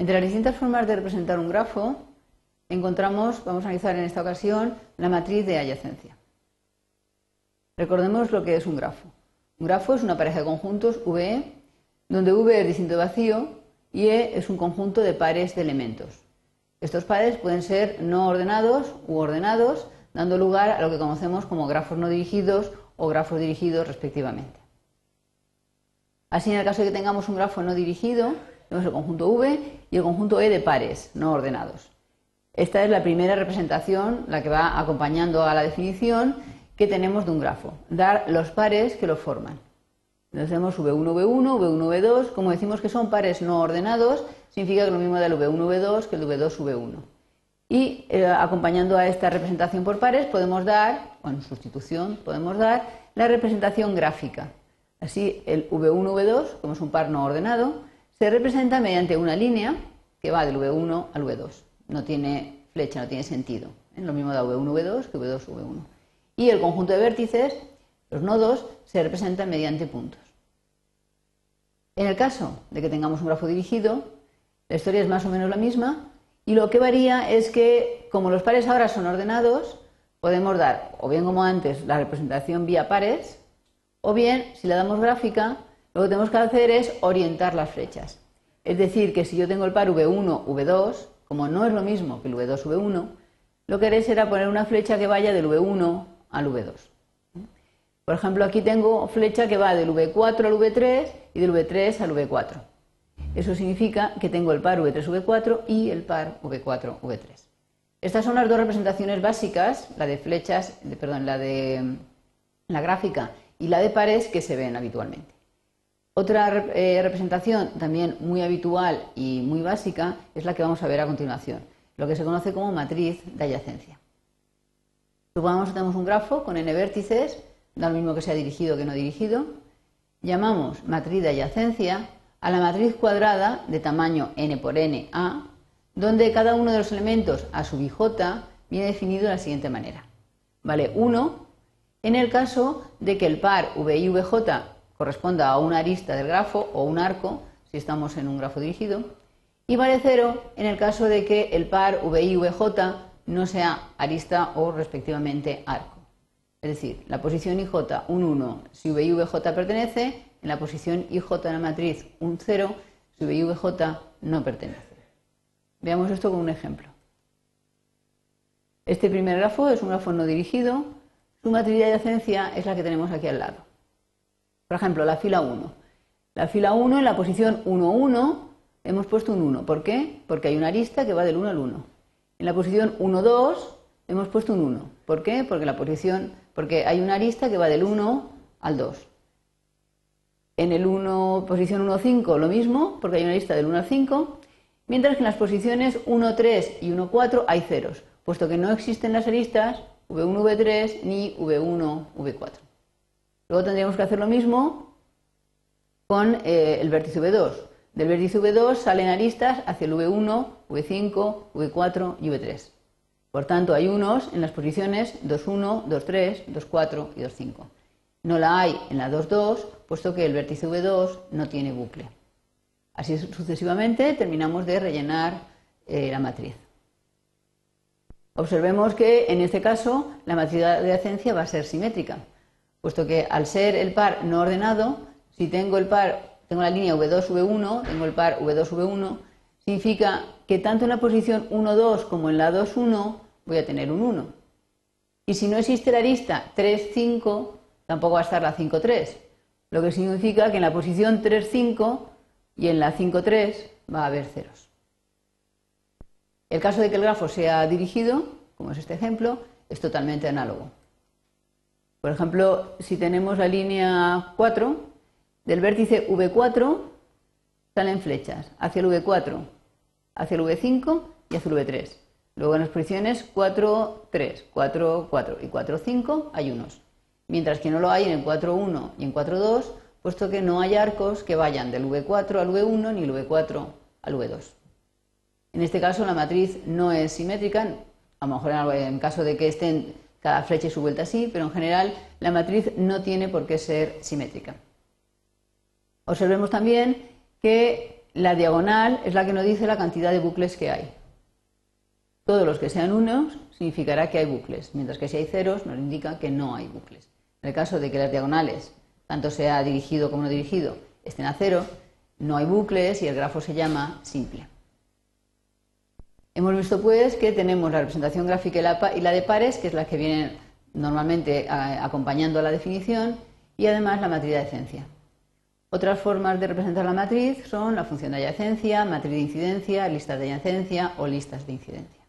Entre las distintas formas de representar un grafo, encontramos, vamos a analizar en esta ocasión, la matriz de adyacencia. Recordemos lo que es un grafo. Un grafo es una pareja de conjuntos VE, donde V es distinto vacío y E es un conjunto de pares de elementos. Estos pares pueden ser no ordenados u ordenados, dando lugar a lo que conocemos como grafos no dirigidos o grafos dirigidos respectivamente. Así, en el caso de que tengamos un grafo no dirigido, tenemos el conjunto V y el conjunto E de pares no ordenados. Esta es la primera representación, la que va acompañando a la definición que tenemos de un grafo, dar los pares que lo forman. Entonces tenemos V1, V1, V1, V2, como decimos que son pares no ordenados, significa que lo mismo da el V1, V2 que el V2, V1. Y eh, acompañando a esta representación por pares podemos dar, o en sustitución podemos dar, la representación gráfica. Así el V1, V2, como es un par no ordenado, se representa mediante una línea que va del V1 al V2. No tiene flecha, no tiene sentido. ¿eh? Lo mismo da V1, V2 que V2, V1. Y el conjunto de vértices los nodos se representan mediante puntos. En el caso de que tengamos un grafo dirigido, la historia es más o menos la misma y lo que varía es que, como los pares ahora son ordenados, podemos dar, o bien como antes, la representación vía pares, o bien, si la damos gráfica, lo que tenemos que hacer es orientar las flechas. Es decir, que si yo tengo el par V1, V2, como no es lo mismo que el V2, V1, lo que haré será poner una flecha que vaya del V1 al V2. Por ejemplo, aquí tengo flecha que va del V4 al V3 y del V3 al V4. Eso significa que tengo el par V3-V4 y el par V4-V3. Estas son las dos representaciones básicas, la de flechas, perdón, la de la gráfica y la de pares que se ven habitualmente. Otra eh, representación también muy habitual y muy básica es la que vamos a ver a continuación, lo que se conoce como matriz de adyacencia. Supongamos que tenemos un grafo con n vértices da lo mismo que sea dirigido que no dirigido, llamamos matriz de adyacencia a la matriz cuadrada de tamaño n por n a, donde cada uno de los elementos a sub viene definido de la siguiente manera. Vale 1 en el caso de que el par VI VJ corresponda a una arista del grafo o un arco, si estamos en un grafo dirigido, y vale 0 en el caso de que el par VI VJ no sea arista o respectivamente arco. Es decir, la posición IJ, un 1, si V y VJ pertenece, en la posición IJ de la matriz, un 0, si V y VJ no pertenece. Veamos esto con un ejemplo. Este primer grafo es un grafo no dirigido, su matriz de adyacencia es la que tenemos aquí al lado. Por ejemplo, la fila 1. La fila 1 en la posición 1, 1 hemos puesto un 1. ¿Por qué? Porque hay una arista que va del 1 al 1. En la posición 1, 2 hemos puesto un 1. ¿Por qué? Porque la posición porque hay una arista que va del 1 al 2. En el 1, posición 1, 5 lo mismo, porque hay una lista del 1 al 5, mientras que en las posiciones 1, 3 y 1, 4 hay ceros, puesto que no existen las aristas V1, V3 ni V1, V4. Luego tendríamos que hacer lo mismo con eh, el vértice V2. Del vértice V2 salen aristas hacia el V1, V5, V4 y V3. Por tanto, hay unos en las posiciones 2.1, 2.3, 2.4 y 2.5. No la hay en la 2.2, puesto que el vértice V2 no tiene bucle. Así sucesivamente terminamos de rellenar eh, la matriz. Observemos que en este caso la matriz de adyacencia va a ser simétrica, puesto que al ser el par no ordenado, si tengo el par, tengo la línea V2, V1, tengo el par V2, V1, significa que tanto en la posición 1, 2 como en la 2, 1 voy a tener un 1. Y si no existe la arista 3, 5, tampoco va a estar la 5, 3. Lo que significa que en la posición 3, 5 y en la 5, 3 va a haber ceros. El caso de que el grafo sea dirigido, como es este ejemplo, es totalmente análogo. Por ejemplo, si tenemos la línea 4, del vértice V4 salen flechas hacia el V4 hacia el V5 y hacia el V3. Luego en las posiciones 4, 3, 4, 4 y 4, 5 hay unos. Mientras que no lo hay en el 4, 1 y en 4, 2, puesto que no hay arcos que vayan del V4 al V1 ni del V4 al V2. En este caso la matriz no es simétrica, a lo mejor en caso de que estén cada flecha y su vuelta así, pero en general la matriz no tiene por qué ser simétrica. Observemos también que la diagonal es la que nos dice la cantidad de bucles que hay. Todos los que sean unos significará que hay bucles, mientras que si hay ceros nos indica que no hay bucles. En el caso de que las diagonales, tanto sea dirigido como no dirigido, estén a cero, no hay bucles y el grafo se llama simple. Hemos visto pues que tenemos la representación gráfica y la de pares, que es la que viene normalmente acompañando a la definición, y además la matriz de adyacencia. Otras formas de representar la matriz son la función de adyacencia, matriz de incidencia, listas de adyacencia o listas de incidencia.